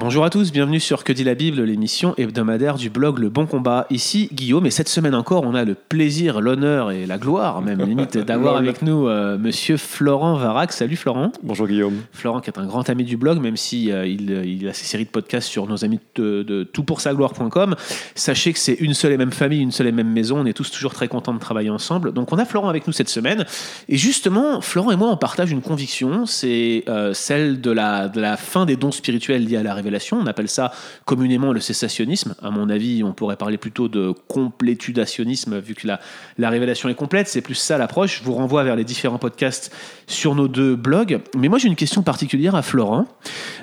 Bonjour à tous, bienvenue sur Que dit la Bible, l'émission hebdomadaire du blog Le Bon Combat. Ici Guillaume, et cette semaine encore, on a le plaisir, l'honneur et la gloire, même limite, d'avoir avec nous euh, monsieur Florent Varac. Salut Florent. Bonjour Guillaume. Florent qui est un grand ami du blog, même si euh, il, il a ses séries de podcasts sur nos amis de, de toutpoursagloire.com. Sachez que c'est une seule et même famille, une seule et même maison. On est tous toujours très contents de travailler ensemble. Donc on a Florent avec nous cette semaine. Et justement, Florent et moi, on partage une conviction, c'est euh, celle de la, de la fin des dons spirituels liés à la révélation. On appelle ça communément le cessationnisme. À mon avis, on pourrait parler plutôt de complétudationnisme, vu que la, la révélation est complète. C'est plus ça l'approche. Je vous renvoie vers les différents podcasts sur nos deux blogs. Mais moi, j'ai une question particulière à Florent,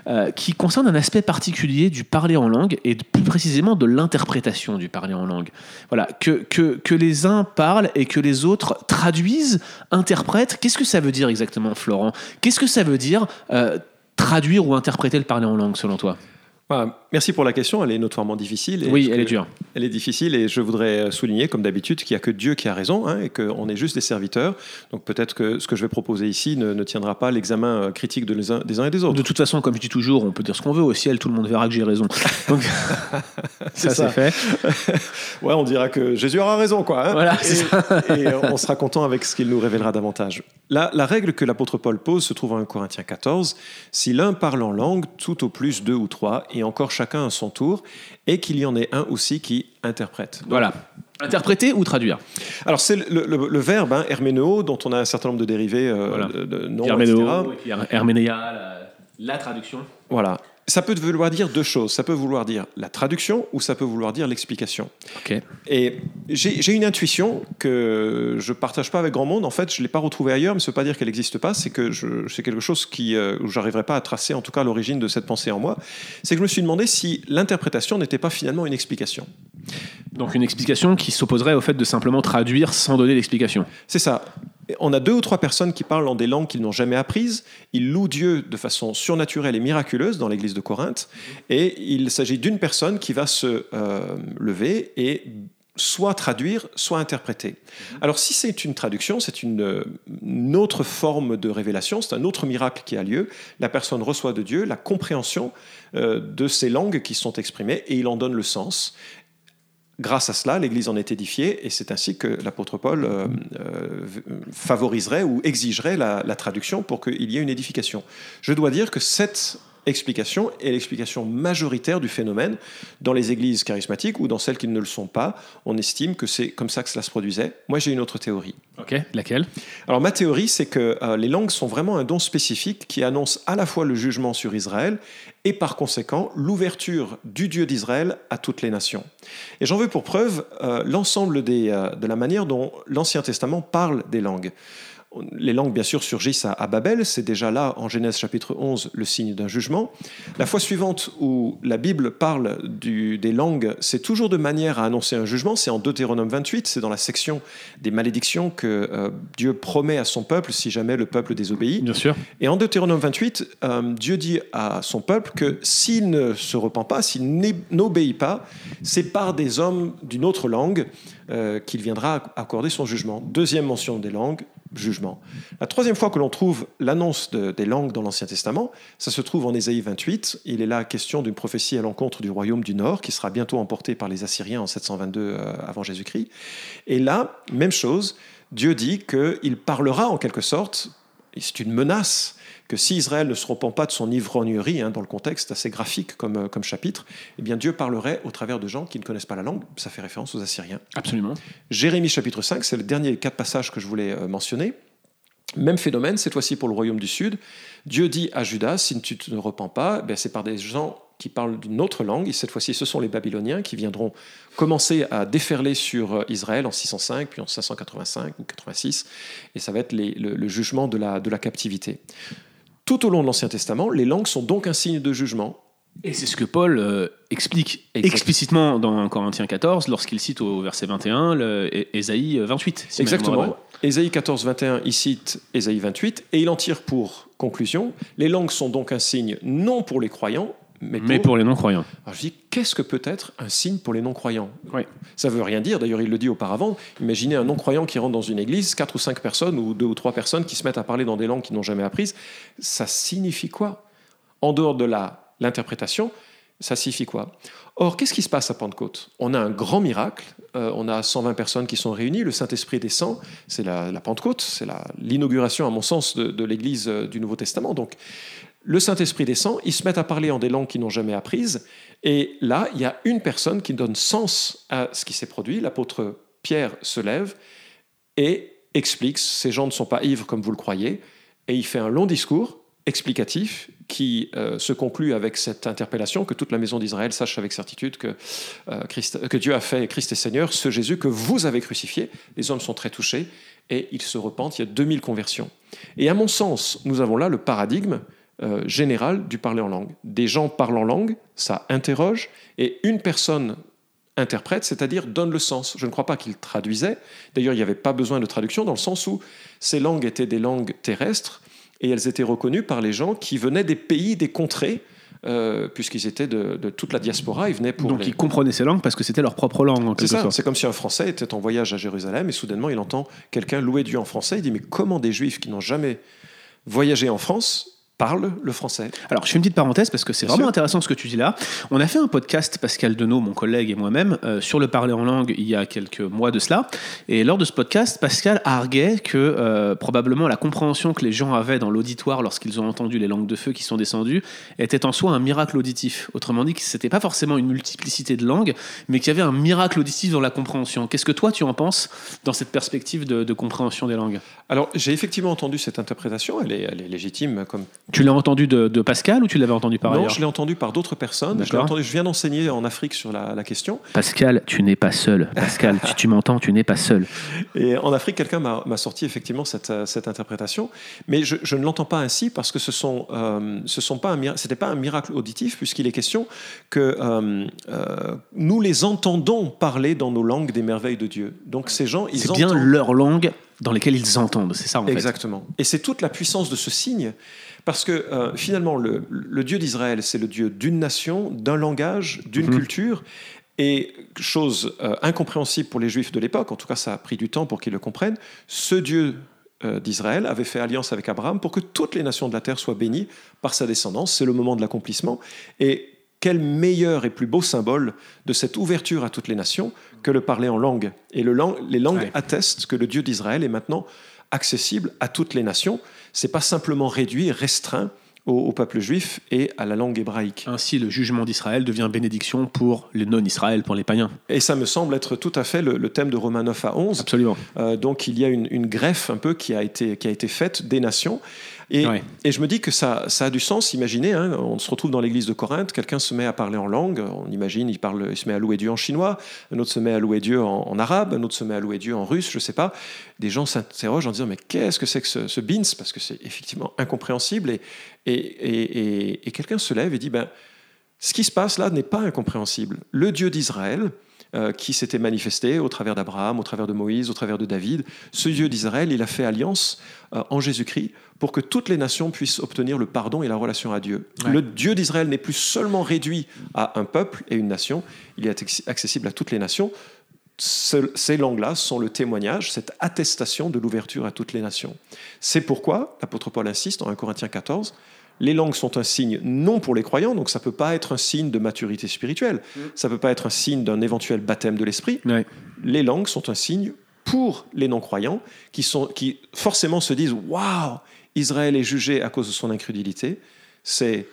euh, qui concerne un aspect particulier du parler en langue, et plus précisément de l'interprétation du parler en langue. Voilà, que, que, que les uns parlent et que les autres traduisent, interprètent. Qu'est-ce que ça veut dire exactement, Florent? Qu'est-ce que ça veut dire euh, traduire ou interpréter le parler en langue, selon toi? Voilà, merci pour la question, elle est notoirement difficile. et Oui, elle est dure. Elle est difficile et je voudrais souligner, comme d'habitude, qu'il n'y a que Dieu qui a raison hein, et qu'on est juste des serviteurs. Donc peut-être que ce que je vais proposer ici ne, ne tiendra pas l'examen euh, critique de les des uns et des autres. De toute façon, comme je dis toujours, on peut dire ce qu'on veut au ciel, tout le monde verra que j'ai raison. Donc, ça, c'est ça. fait. Ouais, on dira que Jésus aura raison, quoi. hein. Voilà, et, c'est et, euh, on sera content avec ce qu'il nous révélera davantage. La, la règle que l'apôtre Paul pose se trouve en 1 Corinthiens 14. Si l'un parle en langue, tout au plus deux ou trois, et encore chacun à son tour, et qu'il y en ait un aussi qui interprète. Donc, Voilà. Interpréter ou traduire Alors c'est le, le- le verbe hein, herméneo, dont on a un certain nombre de dérivés, euh, Voilà. de, de noms, Herménéo, etc. et Herménéa, la, la traduction. Voilà. Ça peut vouloir dire deux choses. Ça peut vouloir dire la traduction ou ça peut vouloir dire l'explication. Ok. Et j'ai une intuition que je partage pas avec grand monde. En fait, je l'ai pas retrouvée ailleurs, mais ça veut pas dire qu'elle n'existe pas. C'est que c'est quelque chose qui, euh, où j'arriverai pas à tracer, en tout cas, l'origine de cette pensée en moi. C'est que je me suis demandé si l'interprétation n'était pas finalement une explication. Donc une explication qui s'opposerait au fait de simplement traduire sans donner l'explication. C'est ça. On a deux ou trois personnes qui parlent en des langues qu'ils n'ont jamais apprises. Ils louent Dieu de façon surnaturelle et miraculeuse dans l'église de Corinthe. Et il s'agit d'une personne qui va se euh, lever et soit traduire, soit interpréter. Alors si c'est une traduction, c'est une, autre forme de révélation, c'est un autre miracle qui a lieu. La personne reçoit de Dieu la compréhension euh, de ces langues qui sont exprimées et il en donne le sens. Grâce à cela, l'Église en est édifiée et c'est ainsi que l'apôtre Paul euh, euh, favoriserait ou exigerait la, la traduction pour qu'il y ait une édification. Je dois dire que cette explication est l'explication majoritaire du phénomène dans les églises charismatiques ou dans celles qui ne le sont pas. On estime que c'est comme ça que cela se produisait. Moi, j'ai une autre théorie. Ok. Laquelle? Alors ma théorie, c'est que euh, les langues sont vraiment un don spécifique qui annonce à la fois le jugement sur Israël et par conséquent l'ouverture du Dieu d'Israël à toutes les nations. Et j'en veux pour preuve euh, l'ensemble des, euh, de la manière dont l'Ancien Testament parle des langues. Les langues, bien sûr, surgissent à, à Babel. C'est déjà là, en Genèse chapitre 11, le signe d'un jugement. La fois suivante où la Bible parle du- des langues, c'est toujours de manière à annoncer un jugement. C'est en Deutéronome 28, c'est dans la section des malédictions que euh, Dieu promet à son peuple si jamais le peuple désobéit. Bien sûr. Et en Deutéronome 28, euh, Dieu dit à son peuple que s'il ne se repent pas, s'il n'obéit pas, c'est par des hommes d'une autre langue euh, qu'il viendra accorder son jugement. Deuxième mention des langues, jugement. La troisième fois que l'on trouve l'annonce de- des langues dans l'Ancien Testament, ça se trouve en Ésaïe 28. Il est là question d'une prophétie à l'encontre du royaume du Nord qui sera bientôt emporté par les Assyriens en 722 euh, avant Jésus-Christ. Et là, même chose, Dieu dit qu'il parlera en quelque sorte, c'est une menace, que si Israël ne se repent pas de son ivrognerie, hein, dans le contexte assez graphique comme, euh, comme chapitre, eh bien Dieu parlerait au travers de gens qui ne connaissent pas la langue. Ça fait référence aux Assyriens. Absolument. Jérémie chapitre 5, c'est le dernier des quatre passages que je voulais euh, mentionner. Même phénomène, cette fois-ci pour le royaume du Sud. Dieu dit à Judas, si tu ne te repens pas, ben c'est par des gens qui parlent d'une autre langue, et cette fois-ci ce sont les Babyloniens qui viendront commencer à déferler sur euh, Israël en 605, puis en 585 ou 86, et ça va être les- le, le jugement de la, de la captivité. Tout au long de l'Ancien Testament, les langues sont donc un signe de jugement, Et c'est ce que Paul euh, explique Exact. explicitement dans Corinthiens 14 lorsqu'il cite au verset 21 le, é- Ésaïe 28. si ma mémoire est Exactement. Ésaïe 14, 21, il cite Ésaïe 28, et il en tire pour conclusion Les langues sont donc un signe non pour les croyants, mais pour, Mais pour les non-croyants. Alors je dis, qu'est-ce que peut être un signe pour les non-croyants Oui. Ça veut rien dire, d'ailleurs il le dit auparavant. Imaginez un non-croyant qui rentre dans une église, quatre ou cinq personnes, ou deux ou trois personnes qui se mettent à parler dans des langues qu'ils n'ont jamais apprises. Ça signifie quoi? En dehors de l'interprétation, ça signifie quoi? Or, qu'est-ce qui se passe à Pentecôte? On a un grand miracle, euh, on a 120 personnes qui sont réunies, le Saint-Esprit descend, c'est la, la Pentecôte, c'est l'inauguration, à mon sens, de, de l'Église euh, du Nouveau Testament. Donc, le Saint-Esprit descend, ils se mettent à parler en des langues qu'ils n'ont jamais apprises, et là, il y a une personne qui donne sens à ce qui s'est produit. L'apôtre Pierre se lève et explique, ces gens ne sont pas ivres comme vous le croyez, et il fait un long discours explicatif qui euh, se conclut avec cette interpellation que toute la maison d'Israël sache avec certitude que, euh, que Dieu a fait Christ est Seigneur, ce Jésus que vous avez crucifié. Les hommes sont très touchés et ils se repentent. Il y a 2000 conversions. Et à mon sens, nous avons là le paradigme euh, général du parler en langue. Des gens parlent en langue, ça interroge, et une personne interprète, c'est-à-dire donne le sens. Je ne crois pas qu'il traduisait. D'ailleurs, il n'y avait pas besoin de traduction dans le sens où ces langues étaient des langues terrestres et elles étaient reconnues par les gens qui venaient des pays, des contrées, euh, puisqu'ils étaient de, de toute la diaspora. Ils venaient pour Donc les- ils comprenaient ces langues parce que c'était leur propre langue en c'est ça, c'est comme si un Français était en voyage à Jérusalem et soudainement il entend quelqu'un louer Dieu en français. Il dit Mais comment des Juifs qui n'ont jamais voyagé en France parlent le français Alors, je fais une petite parenthèse parce que c'est vraiment sûr. intéressant ce que tu dis là. On a fait un podcast, Pascal Denot, mon collègue et moi-même, euh, sur le parler en langue il y a quelques mois de cela. Et lors de ce podcast, Pascal arguait que euh, probablement la compréhension que les gens avaient dans l'auditoire lorsqu'ils ont entendu les langues de feu qui sont descendues était en soi un miracle auditif. Autrement dit, que c'était pas forcément une multiplicité de langues, mais qu'il y avait un miracle auditif dans la compréhension. Qu'est-ce que toi tu en penses dans cette perspective de, de compréhension des langues? Alors j'ai effectivement entendu cette interprétation, elle est, elle est légitime comme Tu l'as entendu de, de Pascal ou tu l'avais entendu par non, ailleurs je l'ai entendu par d'autres personnes. Je, entendu- viens d'enseigner en Afrique sur la, la question. Pascal, tu n'es pas seul. Pascal, si tu m'entends, tu n'es pas seul. Et en Afrique, quelqu'un m'a sorti effectivement cette, euh, cette interprétation. Mais je, je ne l'entends pas ainsi parce que ce sont, euh, ce sont pas c'était pas un miracle auditif puisqu'il est question que euh, euh, nous les entendons parler dans nos langues des merveilles de Dieu. Donc ces gens, ils C'est bien entendent. leur langue dans lesquelles ils entendent. C'est ça en fait. Exactement. Et c'est toute la puissance de ce signe, parce que euh, finalement, le, le Dieu d'Israël, c'est le Dieu d'une nation, d'un langage, d'une Mhm. culture. Et chose euh, incompréhensible pour les Juifs de l'époque, en tout cas ça a pris du temps pour qu'ils le comprennent, ce Dieu euh, d'Israël avait fait alliance avec Abraham pour que toutes les nations de la terre soient bénies par sa descendance. C'est le moment de l'accomplissement. Et quel meilleur et plus beau symbole de cette ouverture à toutes les nations que le parler en langue. Et le lang- les langues Ouais. attestent que le Dieu d'Israël est maintenant accessible à toutes les nations. C'est pas simplement réduit, restreint au, au peuple juif et à la langue hébraïque. Ainsi, le jugement d'Israël devient bénédiction pour les non-Israël, pour les païens. Et ça me semble être tout à fait le, le thème de Romains 9 à 11. Absolument. Euh, donc il y a une, une greffe un peu qui a été, qui a été faite des nations. Et, Ouais. et je me dis que ça, ça a du sens. Imaginez, hein, on se retrouve dans l'église de Corinthe, quelqu'un se met à parler en langue. On imagine, il, parle, il se met à louer Dieu en chinois, un autre se met à louer Dieu en, en arabe, un autre se met à louer Dieu en russe, je sais pas. Des gens s'interrogent en disant mais qu'est-ce que c'est que ce, ce bins? Parce que c'est effectivement incompréhensible. Et quelqu'un se lève et dit ben, ce qui se passe là n'est pas incompréhensible. Le Dieu d'Israël, euh, qui s'était manifesté au travers d'Abraham, au travers de Moïse, au travers de David, ce Dieu d'Israël, il a fait alliance euh, en Jésus-Christ pour que toutes les nations puissent obtenir le pardon et la relation à Dieu. Ouais. Le Dieu d'Israël n'est plus seulement réduit à un peuple et une nation, il est acc- accessible à toutes les nations. Ce- ces langues-là sont le témoignage, cette attestation de l'ouverture à toutes les nations. C'est pourquoi l'apôtre Paul insiste en 1 Corinthiens 14, les langues sont un signe non pour les croyants, donc ça ne peut pas être un signe de maturité spirituelle, ça ne peut pas être un signe d'un éventuel baptême de l'esprit. Ouais. Les langues sont un signe pour les non-croyants qui, sont, qui forcément se disent Waouh, Israël est jugé à cause de son incrédulité. C'est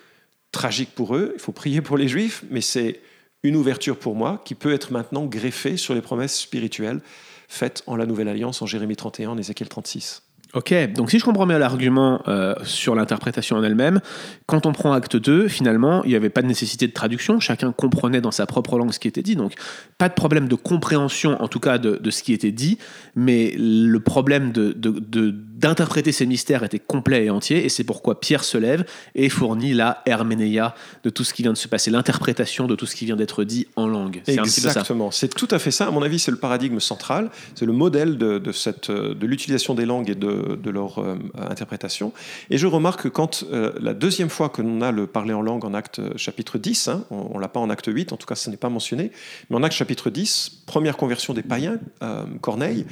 tragique pour eux, il faut prier pour les juifs, mais c'est une ouverture pour moi qui peut être maintenant greffée sur les promesses spirituelles faites en la Nouvelle Alliance en Jérémie 31, en Ézéchiel 36. Ok, donc si je comprends bien l'argument euh, sur l'interprétation en elle-même, quand on prend acte 2, finalement, il n'y avait pas de nécessité de traduction, chacun comprenait dans sa propre langue ce qui était dit, donc pas de problème de compréhension, en tout cas, de, ce qui était dit, mais le problème de, de- d'interpréter ces mystères était complet et entier, et c'est pourquoi Pierre se lève et fournit la herménéia de tout ce qui vient de se passer, l'interprétation de tout ce qui vient d'être dit en langue. C'est Exactement, c'est tout à fait ça. À mon avis, c'est le paradigme central, c'est le modèle de, cette, de l'utilisation des langues et de, leur euh, interprétation. Et je remarque que quand euh, la deuxième fois que l'on a le parler en langue en acte euh, chapitre 10, hein, on ne l'a pas en acte 8, en tout cas ce n'est pas mentionné, mais en acte chapitre 10, première conversion des païens, Corneille,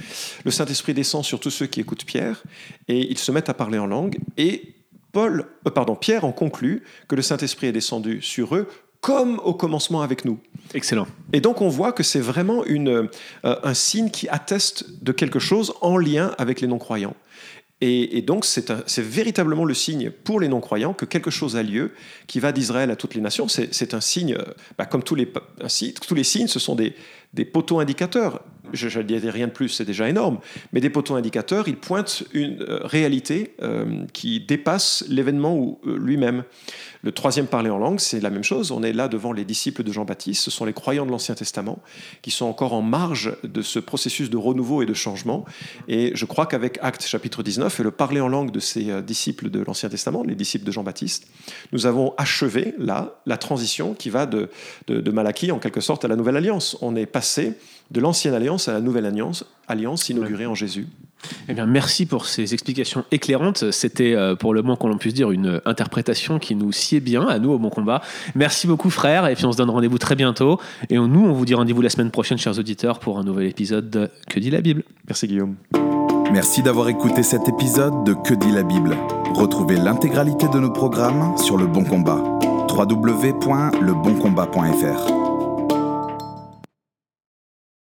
le Saint-Esprit descend sur tous ceux qui écoutent Pierre, et ils se mettent à parler en langue, et Paul, euh, pardon, Pierre en conclut que le Saint-Esprit est descendu sur eux comme au commencement avec nous. Excellent. Et donc on voit que c'est vraiment une, euh, un signe qui atteste de quelque chose en lien avec les non-croyants. Et, donc, c'est véritablement le signe pour les non-croyants que quelque chose a lieu qui va d'Israël à toutes les nations. C'est un signe, euh, bah, comme tous les, tous les signes, ce sont des, des poteaux indicateurs. Je ne dis rien de plus, c'est déjà énorme. Mais des poteaux indicateurs, ils pointent une euh, réalité euh, qui dépasse l'événement lui-même. Le troisième parler en langue, c'est la même chose. On est là devant les disciples de Jean-Baptiste. Ce sont les croyants de l'Ancien Testament qui sont encore en marge de ce processus de renouveau et de changement. Et je crois qu'avec Acte chapitre 19 et le parler en langue de ces euh, disciples de l'Ancien Testament, les disciples de Jean-Baptiste, nous avons achevé là la transition qui va de, de, de Malachie en quelque sorte à la Nouvelle Alliance. On est passé de l'ancienne alliance à la nouvelle alliance, alliance inaugurée en Jésus. Eh bien, merci pour ces explications éclairantes. C'était, euh, pour le moins qu'on puisse dire, une interprétation qui nous sied bien, à nous, au Bon Combat. Merci beaucoup, frère, et puis on se donne rendez-vous très bientôt. Et nous, on vous dit rendez-vous la semaine prochaine, chers auditeurs, pour un nouvel épisode de Que dit la Bible. Merci, Guillaume. Merci d'avoir écouté cet épisode de Que dit la Bible. Retrouvez l'intégralité de nos programmes sur Le Bon Combat. www.leboncombat.fr